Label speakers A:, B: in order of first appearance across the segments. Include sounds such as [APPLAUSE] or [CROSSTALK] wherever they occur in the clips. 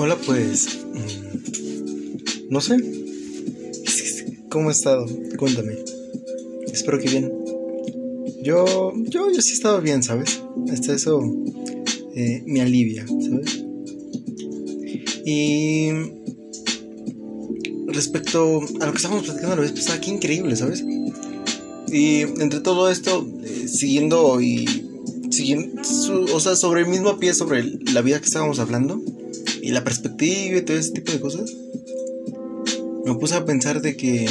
A: Hola, pues. mm, No sé. ¿Cómo has estado? Cuéntame. Espero que bien. Yo, yo, yo sí he estado bien, ¿sabes? Hasta eso eh, me alivia, ¿sabes? Y respecto a lo que estábamos platicando la vez pasada, qué increíble, ¿sabes? Y entre todo esto, eh, siguiendo y siguiendo, o sea, sobre el mismo pie, sobre la vida que estábamos hablando y la perspectiva y todo ese tipo de cosas, me puse a pensar de que,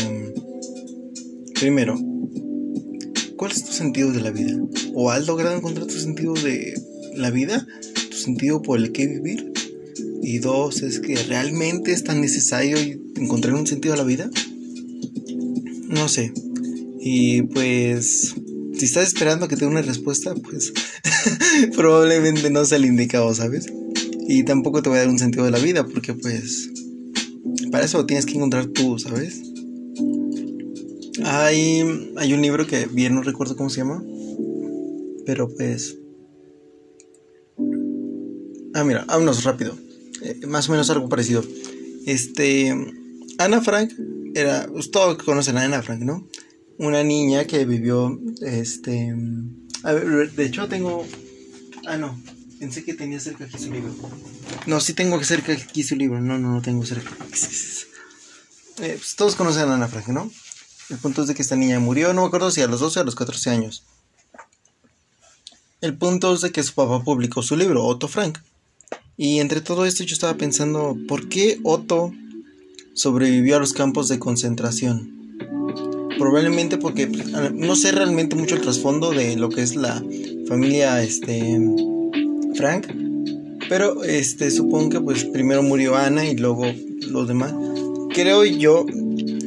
A: primero, ¿cuál es tu sentido de la vida? ¿O has logrado encontrar tu sentido de la vida? ¿Tu sentido por el que vivir? Y dos, es que realmente es tan necesario encontrar un sentido a la vida? No sé. Y pues, si estás esperando que te una respuesta, pues [LAUGHS] probablemente no sea el indicado, ¿sabes? Y tampoco te voy a dar un sentido de la vida, porque pues, para eso tienes que encontrar tú, ¿sabes? Hay, hay un libro que bien no recuerdo cómo se llama, pero pues... Ah, mira, vámonos rápido. Eh, más o menos algo parecido. Este, Ana Frank era, pues, todos conocen a Ana Frank, ¿no? Una niña que vivió, este, a ver, de hecho tengo, ah no, pensé que tenía cerca aquí su libro. No, sí tengo cerca aquí su libro, no, no, no tengo cerca. Eh, pues, todos conocen a Ana Frank, ¿no? El punto es de que esta niña murió, no me acuerdo si a los 12 o a los 14 años. El punto es de que su papá publicó su libro, Otto Frank. Y entre todo esto yo estaba pensando, ¿por qué Otto sobrevivió a los campos de concentración? Probablemente porque pues, no sé realmente mucho el trasfondo de lo que es la familia este Frank, pero este supongo que pues primero murió Ana y luego los demás. Creo yo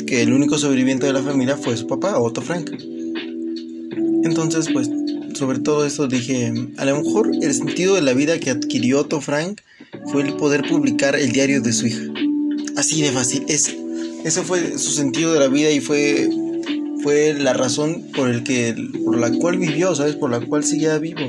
A: que el único sobreviviente de la familia fue su papá, Otto Frank. Entonces, pues sobre todo esto dije, a lo mejor el sentido de la vida que adquirió Otto Frank fue el poder publicar el diario de su hija. Así de fácil, ese, ese fue su sentido de la vida y fue, fue la razón por, el que, por la cual vivió, ¿sabes? Por la cual seguía vivo.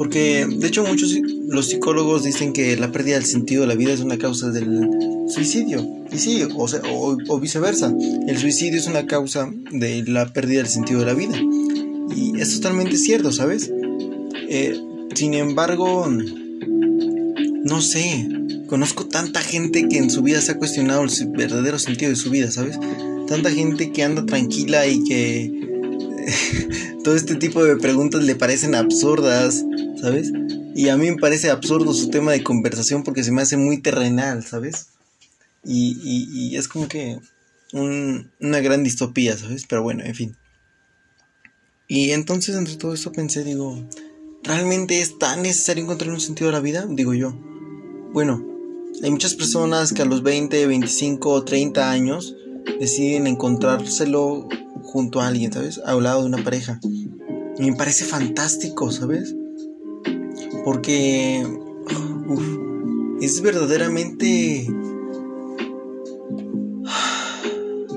A: Porque, de hecho, muchos los psicólogos dicen que la pérdida del sentido de la vida es una causa del suicidio. Y sí, o, sea, o, viceversa. El suicidio es una causa de la pérdida del sentido de la vida. Y es totalmente cierto, ¿sabes? Eh, sin embargo, no sé, conozco tanta gente que en su vida se ha cuestionado el verdadero sentido de su vida, ¿sabes? Tanta gente que anda tranquila y que [LAUGHS] todo este tipo de preguntas le parecen absurdas, ¿sabes? Y a mí me parece absurdo su tema de conversación porque se me hace muy terrenal, ¿sabes? Y, y- y es como que un- una gran distopía, ¿sabes? Pero bueno, en fin. Y entonces entre todo esto pensé, digo, ¿realmente es tan necesario encontrar un sentido a la vida? Digo yo. Bueno, hay muchas personas que a los 20, 25 o 30 años deciden encontrárselo junto a alguien, ¿sabes? Al lado de una pareja. Y me parece fantástico, ¿sabes? Porque uf, es verdaderamente...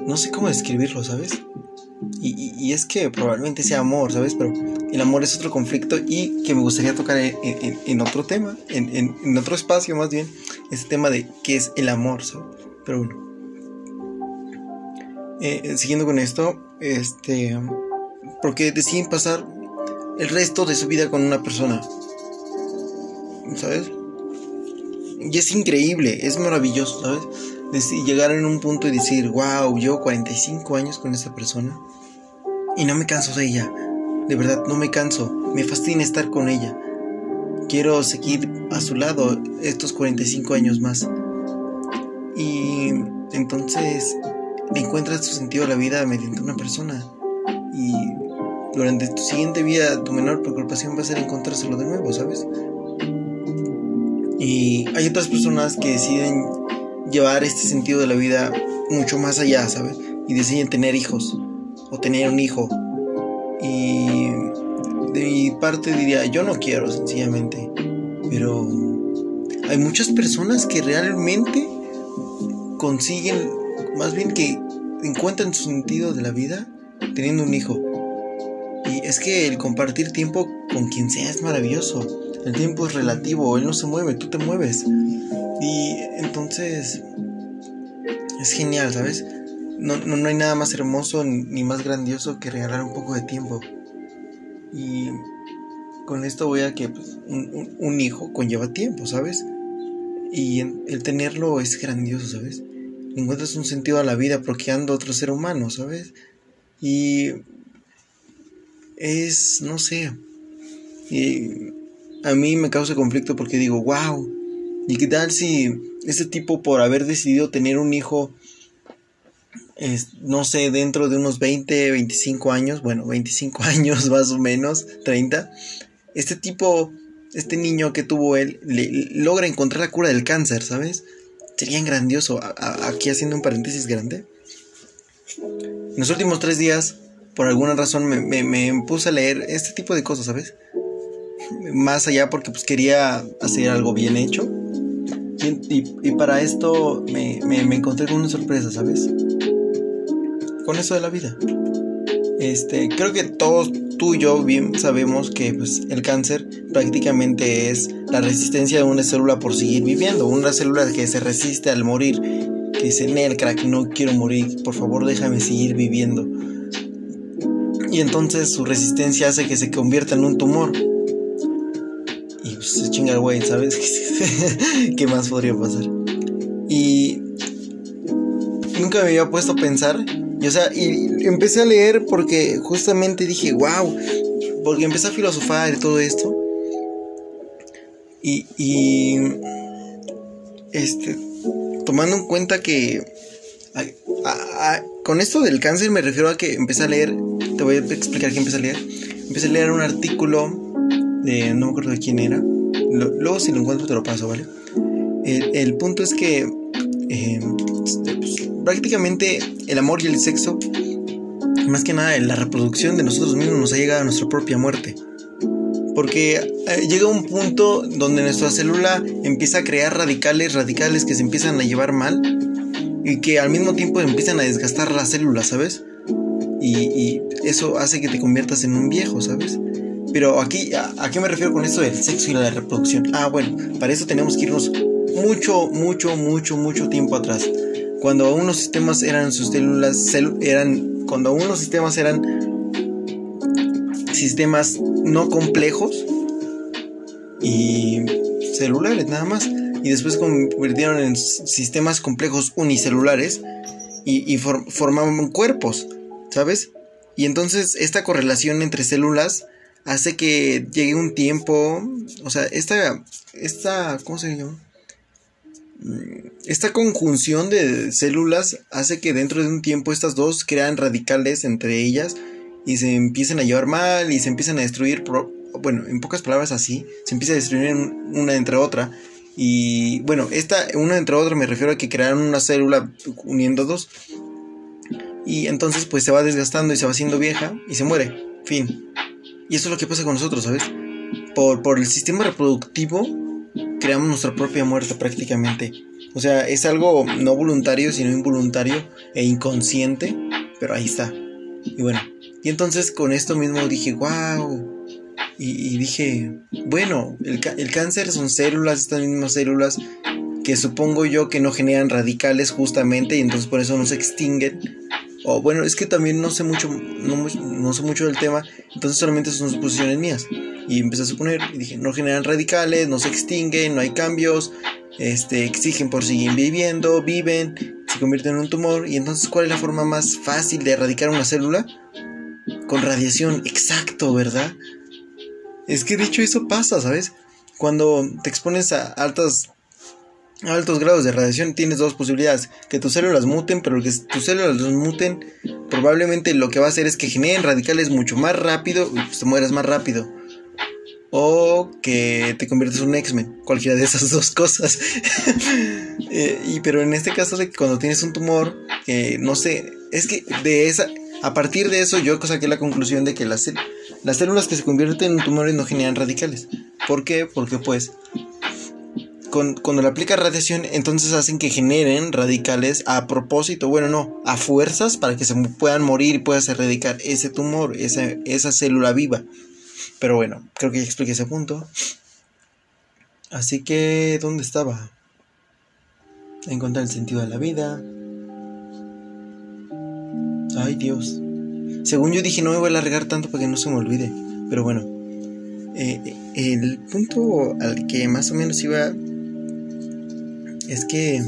A: No sé cómo describirlo, ¿sabes? Y, y- es que probablemente sea amor, ¿sabes? Pero el amor es otro conflicto y que me gustaría tocar en, otro tema, en, en- otro espacio más bien, ese tema de qué es el amor, ¿sabes? Pero bueno. Eh, eh, siguiendo con esto, este, porque deciden pasar el resto de su vida con una persona, ¿sabes? Y es increíble, es maravilloso, ¿sabes? Deci- llegar en un punto y decir, wow, llevo 45 años con esta persona y no me canso de ella. De verdad, no me canso. Me fascina estar con ella. Quiero seguir a su lado estos 45 años más. Y entonces encuentras tu sentido a la vida mediante una persona. Y durante tu siguiente vida, tu menor preocupación va a ser encontrárselo de nuevo, ¿sabes? Y hay otras personas que deciden llevar este sentido de la vida mucho más allá, ¿sabes? Y deciden tener hijos o tener un hijo. Y de mi parte diría, yo no quiero sencillamente. Pero hay muchas personas que realmente consiguen, más bien que encuentran su sentido de la vida teniendo un hijo. Y es que el compartir tiempo con quien sea es maravilloso. El tiempo es relativo, él no se mueve, tú te mueves. Y entonces es genial, ¿sabes? No, no, hay nada más hermoso ni más grandioso que regalar un poco de tiempo. Y con esto voy a que pues, un, hijo conlleva tiempo, ¿sabes? Y el tenerlo es grandioso, ¿sabes? Encuentras un sentido a la vida bloqueando a otro ser humano, ¿sabes? Y es, no sé, y a mí me causa conflicto porque digo, wow, ¿y qué tal si este tipo por haber decidido tener un hijo, no sé, dentro de unos 20, 25 años, bueno, 25 [LAUGHS] años más o menos, 30, este tipo, este niño que tuvo él, le, logra encontrar la cura del cáncer, ¿sabes? Sería grandioso, aquí haciendo un paréntesis grande. En los últimos tres días, por alguna razón, me, me, puse a leer este tipo de cosas, ¿sabes? Más allá porque pues quería hacer algo bien hecho. Y, para esto me, me, encontré con una sorpresa, ¿sabes? Con eso de la vida. Este, creo que todos tú y yo bien sabemos que pues, el cáncer prácticamente es la resistencia de una célula por seguir viviendo. Una célula que se resiste al morir que dice, Nel, crack, no quiero morir, por favor déjame seguir viviendo. Y entonces su resistencia hace que se convierta en un tumor. Se chinga güey, ¿sabes? [LAUGHS] ¿Qué más podría pasar? Y nunca me había puesto a pensar. Y, o sea, y empecé a leer porque justamente dije, wow, porque empecé a filosofar y todo esto. Y, y este, tomando en cuenta que con esto del cáncer me refiero a que empecé a leer, te voy a explicar qué empecé a leer. Empecé a leer un artículo de, no me acuerdo de quién era, luego si lo encuentro te lo paso, ¿vale? El, punto es que eh, pues, prácticamente el amor y el sexo, más que nada la reproducción de nosotros mismos nos ha llegado a nuestra propia muerte. Porque eh, llega un punto donde nuestra célula empieza a crear radicales, radicales que se empiezan a llevar mal y que al mismo tiempo empiezan a desgastar las células, ¿sabes? Y, eso hace que te conviertas en un viejo, ¿sabes? Pero aquí, ¿a, qué me refiero con esto del sexo y la reproducción? Ah, bueno, para eso tenemos que irnos mucho, mucho, mucho, mucho tiempo atrás. Cuando aún los sistemas eran sus células, eran, cuando aún los sistemas eran sistemas no complejos y celulares nada más. Y después convirtieron en sistemas complejos unicelulares y, formaban cuerpos, ¿sabes? Y entonces esta correlación entre células hace que llegue un tiempo, o sea, esta, esta, ¿cómo se llama? Mm, esta conjunción de células hace que dentro de un tiempo estas dos crean radicales entre ellas y se empiecen a llevar mal y se empiezan a destruir, bueno, en pocas palabras así, se empieza a destruir una entre otra. Y bueno, esta, una entre otra me refiero a que crearon una célula uniendo dos. Y entonces pues se va desgastando y se va haciendo vieja y se muere. Fin. Y eso es lo que pasa con nosotros, ¿sabes? Por, por el sistema reproductivo creamos nuestra propia muerte prácticamente. O sea, es algo no voluntario, sino involuntario e inconsciente, pero ahí está. Y bueno, y entonces con esto mismo dije, wow. Y, dije, bueno, el, el, cáncer son células, estas mismas células que supongo yo que no generan radicales justamente y entonces por eso no se extinguen. O bueno, es que también no sé mucho, no, sé mucho del tema, entonces solamente son suposiciones mías. Y empecé a suponer, y dije, no generan radicales, no se extinguen, no hay cambios, este, exigen por seguir viviendo, viven, se convierten en un tumor. Y entonces, ¿cuál es la forma más fácil de erradicar una célula? con radiación, exacto, ¿verdad? Es que dicho eso pasa, ¿sabes? Cuando te expones a altos altos grados de radiación tienes dos posibilidades, que tus células muten, pero que tus células muten, probablemente lo que va a hacer es que generen radicales mucho más rápido y pues te mueras más rápido. O que te conviertes en un X-Men, cualquiera de esas [LAUGHS] dos cosas. [LAUGHS] Eh, y pero en este caso de que cuando tienes un tumor, eh, no sé, es que de esa, a partir de eso yo saqué la conclusión de que las, las células que se convierten en tumores no generan radicales. ¿Por qué? Porque pues cuando le aplica radiación entonces hacen que generen radicales a propósito, bueno no, a fuerzas para que se puedan morir y puedas erradicar ese tumor, esa, esa célula viva. Pero bueno, creo que ya expliqué ese punto. Así que, ¿dónde estaba? Encontrar el sentido de la vida. Ay Dios. Según yo dije, no me voy a alargar tanto para que no se me olvide. Pero bueno, eh, el punto al que más o menos iba es que,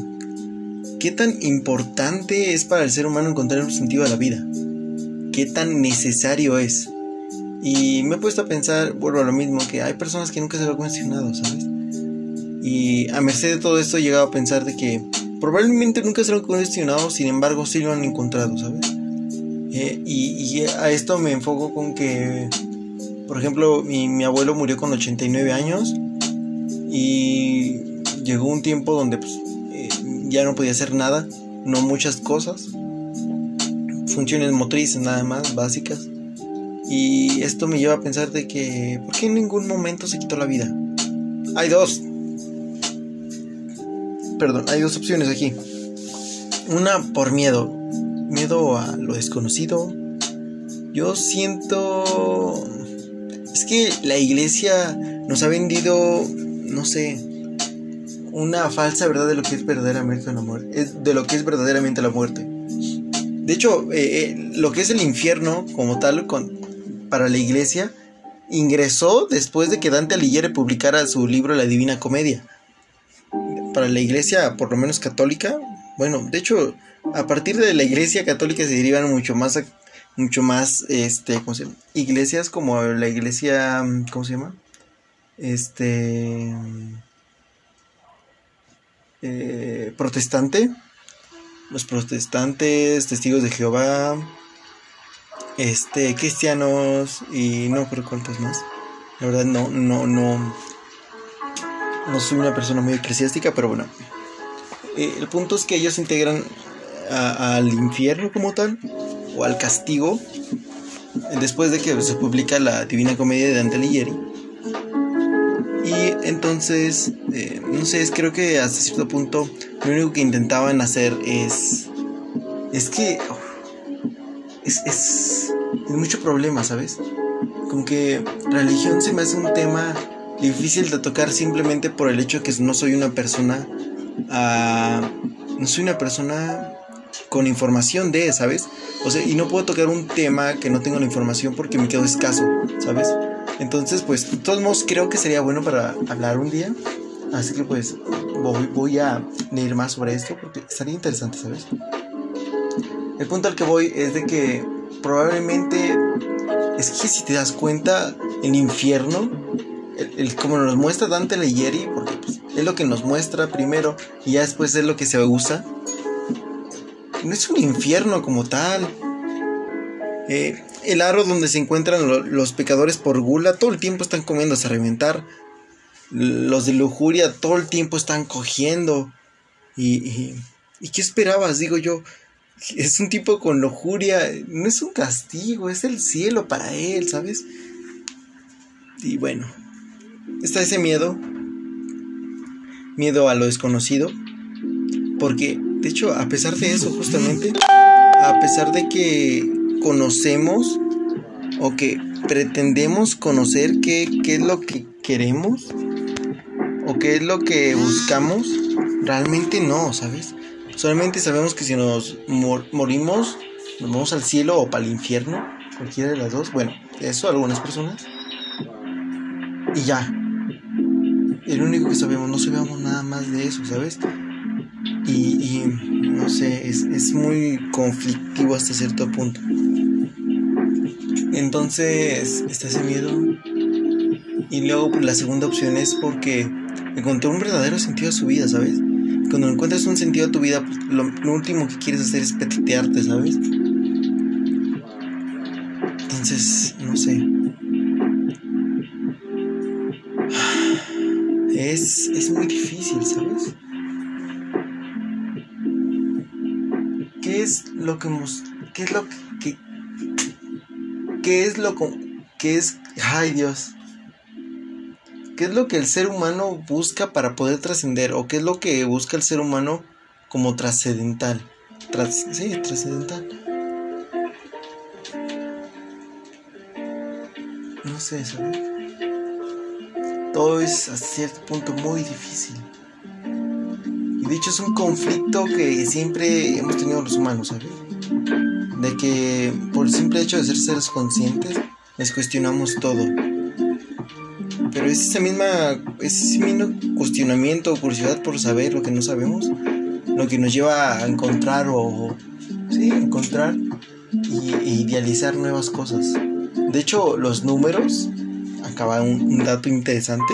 A: ¿qué tan importante es para el ser humano encontrar un sentido de la vida? ¿Qué tan necesario es? Y me he puesto a pensar, vuelvo a lo mismo, que hay personas que nunca se lo han cuestionado, ¿sabes? Y a merced de todo esto he llegado a pensar de que probablemente nunca se lo han cuestionado, sin embargo sí lo han encontrado, ¿sabes? Eh, y, a esto me enfoco con que, por ejemplo, mi, mi, abuelo murió con 89 años y llegó un tiempo donde pues, eh, ya no podía hacer nada, no muchas cosas, funciones motrices nada más, básicas. Y esto me lleva a pensar de que, ¿por qué en ningún momento se quitó la vida? Hay dos. Perdón, hay dos opciones aquí. Una por miedo. Miedo a lo desconocido. Yo siento... Es que la iglesia nos ha vendido, no sé, una falsa verdad de lo que es verdaderamente la muerte. De lo que es verdaderamente la muerte. De hecho, eh, eh, lo que es el infierno como tal, con, para la iglesia ingresó después de que Dante Alighieri publicara su libro La Divina Comedia. Para la iglesia, por lo menos católica, bueno, de hecho, a partir de la iglesia católica se derivan mucho más, mucho más, este, ¿cómo se llama? Iglesias como la iglesia, ¿cómo se llama? Este, eh, protestante, los protestantes, testigos de Jehová, este, cristianos y no creo cuántos más. La verdad no, no, no, no soy una persona muy eclesiástica, pero bueno. Eh, el punto es que ellos integran al infierno como tal, o al castigo, después de que se publica la Divina Comedia de Dante Alighieri. Entonces, eh, no sé, creo que hasta cierto punto lo único que intentaban hacer es... Es que es, es, mucho problema, ¿sabes? Como que religión se me hace un tema difícil de tocar simplemente por el hecho de que no soy una persona, uh, no soy una persona con información de, ¿sabes? O sea, y no puedo tocar un tema que no tengo la información porque me quedo escaso, ¿sabes? Entonces, pues, de todos modos, creo que sería bueno para hablar un día. Así que, pues, voy, a leer más sobre esto porque estaría interesante, ¿sabes? El punto al que voy es de que probablemente es que si te das cuenta, el infierno, el, como nos muestra Dante Alighieri, porque pues, es lo que nos muestra primero y ya después es lo que se usa, no es un infierno como tal. Eh, el aro donde se encuentran los pecadores por gula, todo el tiempo están comiendo hasta reventar. Los de lujuria todo el tiempo están cogiendo. y, ¿Y qué esperabas? Digo yo, es un tipo con lujuria, no es un castigo, es el cielo para él, ¿sabes? Y bueno, está ese miedo, miedo a lo desconocido, porque de hecho, a pesar de eso, justamente, a pesar de que conocemos o que pretendemos conocer qué, qué es lo que queremos o qué es lo que buscamos, realmente no, ¿sabes? Solamente sabemos que si nos morimos, nos vamos al cielo o para el infierno, cualquiera de las dos. Bueno, eso algunas personas. Y ya. El único que sabemos, no sabemos nada más de eso, ¿sabes? Y, no sé, es, es muy conflictivo hasta cierto punto. Entonces, está ese miedo. Y luego pues, la segunda opción es porque encontró un verdadero sentido a su vida, ¿sabes? Cuando encuentras un sentido a tu vida, pues, lo, último que quieres hacer es petetearte, ¿sabes? Entonces, no sé. Es, es muy difícil, ¿sabes? ¿Qué es lo que qué es lo que qué es lo que es ay Dios ¿Qué es lo que el ser humano busca para poder trascender? ¿O qué es lo que busca el ser humano como trascendental? sí, trascendental. No sé, ¿sabes? todo es a cierto punto muy difícil. Y de hecho es un conflicto que siempre hemos tenido los humanos, ¿sabes? De que por el simple hecho de ser seres conscientes, les cuestionamos todo. Pero es ese mismo cuestionamiento o curiosidad por saber lo que no sabemos, lo que nos lleva a encontrar o, sí, encontrar y, e idealizar nuevas cosas. De hecho, los números, acaba un, dato interesante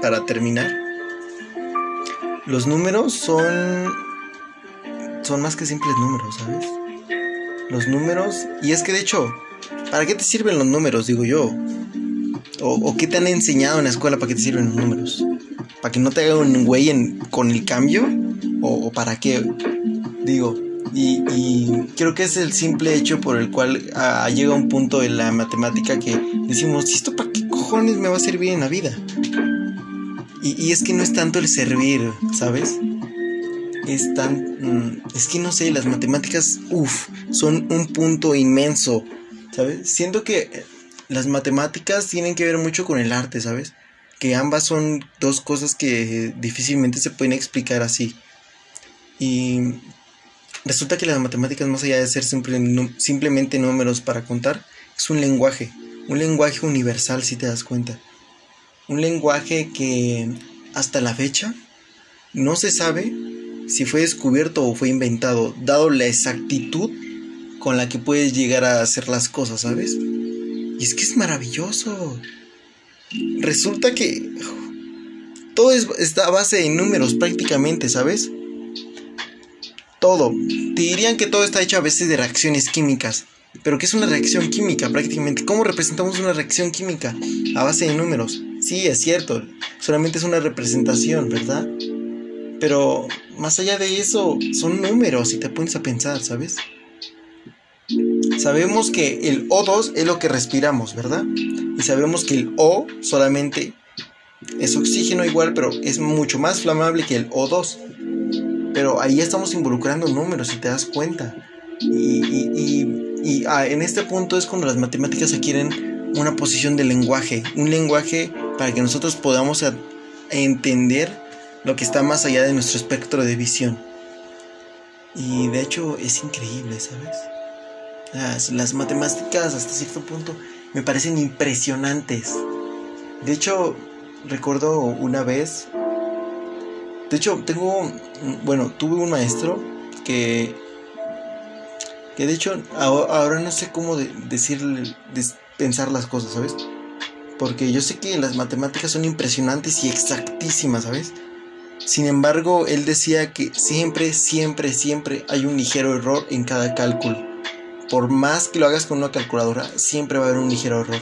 A: para terminar. Los números son son más que simples números, ¿sabes? Los números, y es que de hecho, ¿para qué te sirven los números, digo yo? ¿O, qué te han enseñado en la escuela para qué te sirven los números? ¿Para que no te hagan un güey con el cambio? ¿O, ¿O, para qué? Digo, y, creo que es el simple hecho por el cual ah, llega un punto en la matemática que decimos, ¿y esto para qué cojones me va a servir en la vida? Y, es que no es tanto el servir, ¿sabes? Es tan... Mm, es que no sé, las matemáticas, uff, son un punto inmenso, ¿sabes? Siento que las matemáticas tienen que ver mucho con el arte, ¿sabes? Que ambas son dos cosas que difícilmente se pueden explicar así. Y Resulta que las matemáticas, más allá de ser simplemente números para contar, es un lenguaje, un lenguaje universal si te das cuenta. Un lenguaje que hasta la fecha no se sabe si fue descubierto o fue inventado, dado la exactitud con la que puedes llegar a hacer las cosas, ¿sabes? Y es que es maravilloso. Resulta que todo está a base de números prácticamente, ¿sabes? todo. Te dirían que todo está hecho a veces de reacciones químicas. Pero ¿qué es una reacción química prácticamente? ¿Cómo representamos una reacción química? A base de números. Sí, es cierto. Solamente es una representación, ¿verdad? Pero más allá de eso, son números y te pones a pensar, ¿sabes? Sabemos que el O2 es lo que respiramos, ¿verdad? Y sabemos que el O solamente es oxígeno igual, pero es mucho más flamable que el O2. Pero ahí estamos involucrando números, si te das cuenta. Y, ah, en este punto es cuando las matemáticas adquieren una posición de lenguaje, un lenguaje para que nosotros podamos entender lo que está más allá de nuestro espectro de visión. Y de hecho es increíble, ¿sabes? Las, matemáticas hasta cierto punto me parecen impresionantes. De hecho, recuerdo una vez de hecho, tengo, bueno, tuve un maestro que, que de hecho ahora no sé cómo decirle, pensar las cosas, ¿sabes? Porque yo sé que las matemáticas son impresionantes y exactísimas, ¿sabes? Sin embargo, él decía que siempre, siempre, siempre hay un ligero error en cada cálculo. Por más que lo hagas con una calculadora, siempre va a haber un ligero error.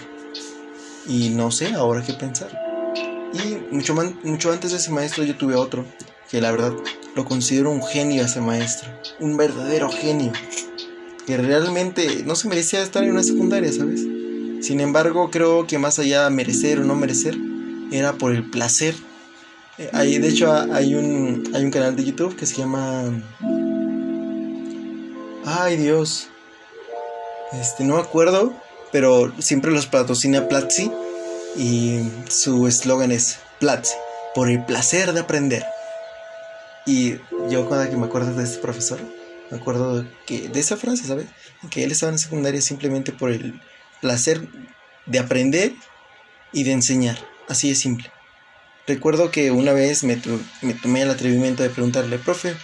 A: Y no sé ahora qué pensar. Y mucho, mucho antes de ese maestro yo tuve otro, que la verdad lo considero un genio ese maestro, un verdadero genio, que realmente no se merecía estar en una secundaria, ¿sabes? Sin embargo, creo que más allá de merecer o no merecer, era por el placer. Eh, de hecho, hay un, hay un canal de YouTube que se llama... Ay Dios. Este, no me acuerdo, pero siempre los patrocina Platzi y su eslogan es Platzi, por el placer de aprender. Y yo cuando me acuerdo de este profesor, me acuerdo que, de esa frase, ¿sabes? Que él estaba en secundaria simplemente por el placer de aprender y de enseñar, así de simple. Recuerdo que una vez me, me tomé el atrevimiento de preguntarle, profe,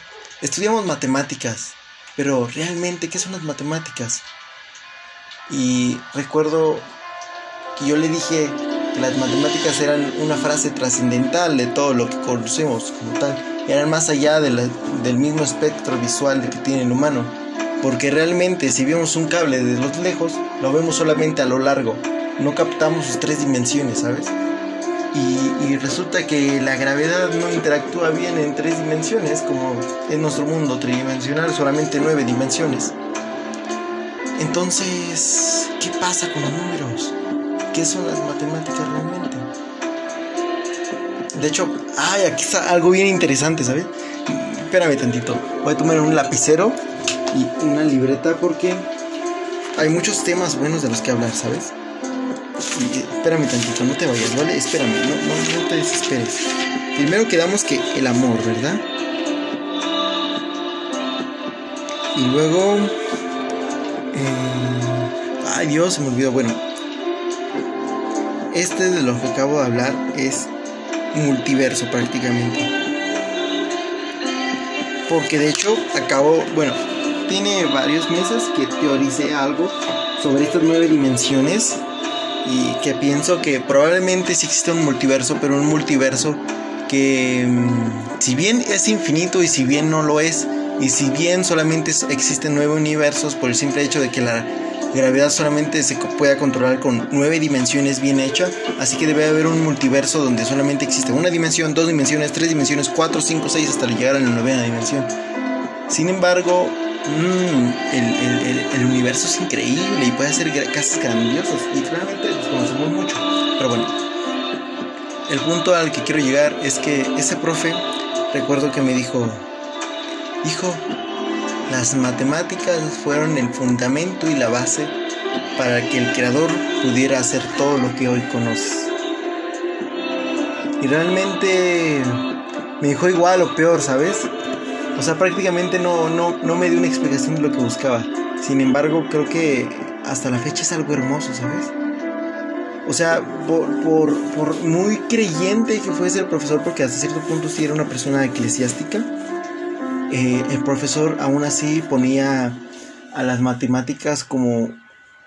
A: estudiamos matemáticas, pero realmente, ¿qué son las matemáticas? Y recuerdo que yo le dije que las matemáticas eran una frase trascendental de todo lo que conocemos como tal, eran más allá del mismo espectro visual que tiene el humano, porque realmente si vemos un cable desde los lejos, lo vemos solamente a lo largo, no captamos sus tres dimensiones, ¿sabes? Y, y, resulta que la gravedad no interactúa bien en tres dimensiones, como en nuestro mundo tridimensional, solamente nueve dimensiones. Entonces, ¿qué pasa con los números? ¿Qué son las matemáticas realmente? De hecho, ay, aquí está algo bien interesante, ¿sabes? Espérame tantito. Voy a tomar un lapicero y una libreta porque hay muchos temas buenos de los que hablar, ¿sabes? espérame tantito, no te vayas, ¿vale? Espérame, no, no, no te desesperes. Primero quedamos que el amor, ¿verdad? Y luego... Eh, ay Dios, se me olvidó. Bueno, este de lo que acabo de hablar es multiverso prácticamente. Porque de hecho acabo, bueno, tiene varios meses que teoricé algo sobre estas nueve dimensiones y que pienso que probablemente sí existe un multiverso, pero un multiverso que mm, si bien es infinito y si bien no lo es, y si bien solamente existen nueve universos por el simple hecho de que la gravedad solamente se pueda controlar con nueve dimensiones bien hecha, así que debe haber un multiverso donde solamente existe una dimensión, dos dimensiones, tres dimensiones, cuatro, cinco, seis hasta llegar a la novena dimensión. Sin embargo, Mm, el, universo es increíble y puede hacer casas grandiosas y realmente desconocemos mucho. Pero bueno, el punto al que quiero llegar es que ese profe, recuerdo que me dijo, hijo, las matemáticas fueron el fundamento y la base para que el creador pudiera hacer todo lo que hoy conoces. Y realmente me dijo igual o peor, ¿sabes? O sea, prácticamente no, no, no me dio una explicación de lo que buscaba. Sin embargo, creo que hasta la fecha es algo hermoso, ¿sabes? O sea, por, por, muy creyente que fuese el profesor, porque hasta cierto punto sí era una persona eclesiástica, eh, el profesor aún así ponía a las matemáticas como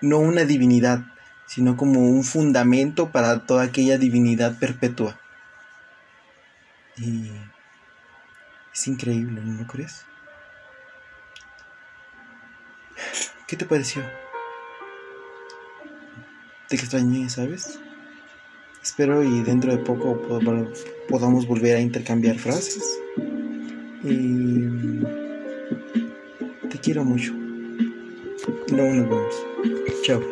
A: no una divinidad, sino como un fundamento para toda aquella divinidad perpetua. Y es increíble, ¿no crees? ¿Qué te pareció? Te extrañé, ¿sabes? Espero y dentro de poco podamos volver a intercambiar frases. Y te quiero mucho. No nos vemos. Chao.